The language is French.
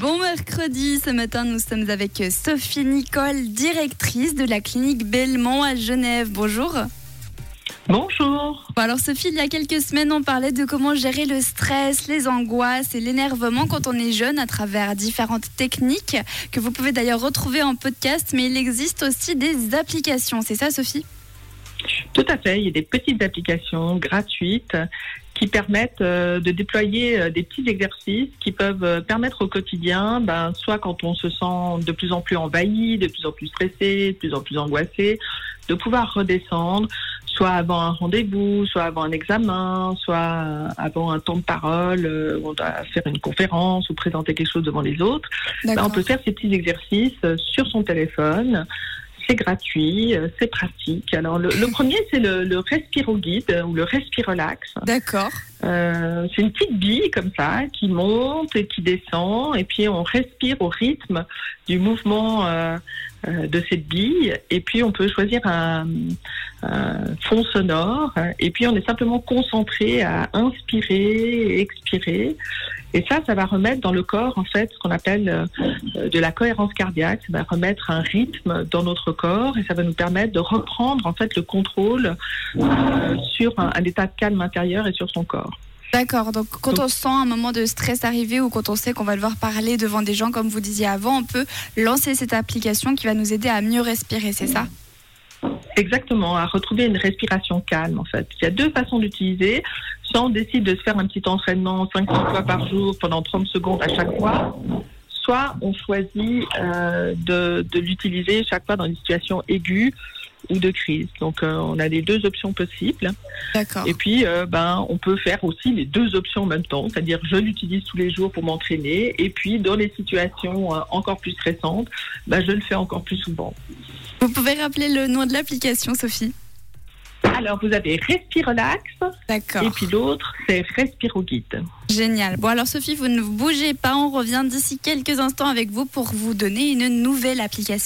Bon mercredi, ce matin nous sommes avec Sophie Nicole, directrice de la clinique Belmont à Genève. Bonjour. Bonjour. Bon, alors Sophie, il y a quelques semaines, on parlait de comment gérer le stress, les angoisses et l'énervement quand on est jeune à travers différentes techniques que vous pouvez d'ailleurs retrouver en podcast, mais il existe aussi des applications. C'est ça Sophie? Tout à fait, il y a des petites applications gratuites qui permettent euh, de déployer euh, des petits exercices qui peuvent euh, permettre au quotidien, ben, soit quand on se sent de plus en plus envahi, de plus en plus stressé, de plus en plus angoissé, de pouvoir redescendre, soit avant un rendez-vous, soit avant un examen, soit avant un temps de parole, où on doit faire une conférence ou présenter quelque chose devant les autres. Ben, on peut faire ces petits exercices sur son téléphone c'est gratuit, euh, c'est pratique. Alors le, premier, c'est le, le Respiro Guide ou le Respirolax. D'accord. Euh, c'est une petite bille comme ça qui monte et qui descend, et puis on respire au rythme du mouvement euh, de cette bille. Et puis on peut choisir un, un, fond sonore, et puis on est simplement concentré à inspirer et expirer. Et ça, ça va remettre dans le corps, en fait, ce qu'on appelle euh, de la cohérence cardiaque. Ça va remettre un rythme dans notre corps et ça va nous permettre de reprendre, en fait, le contrôle euh, sur un, état de calme intérieur et sur son corps. D'accord. Donc, quand on sent un moment de stress arriver ou quand on sait qu'on va devoir parler devant des gens, comme vous disiez avant, on peut lancer cette application qui va nous aider à mieux respirer, c'est ça? Exactement, à retrouver une respiration calme en fait. Il y a deux façons d'utiliser. Soit on décide de se faire un petit entraînement 5-6 fois par jour pendant 30 secondes à chaque fois, soit on choisit euh, de, de l'utiliser chaque fois dans une situation aiguë ou de crise. Donc euh, on a les deux options possibles. D'accord. Et puis euh, ben on peut faire aussi les deux options en même temps, c'est-à-dire je l'utilise tous les jours pour m'entraîner et puis dans les situations euh, encore plus stressantes, ben, je le fais encore plus souvent. Vous pouvez rappeler le nom de l'application, Sophie alors, vous avez Respirelax. D'accord. Et puis l'autre, c'est Respiroguide. Génial. Bon, alors Sophie, vous ne bougez pas. On revient d'ici quelques instants avec vous pour vous donner une nouvelle application.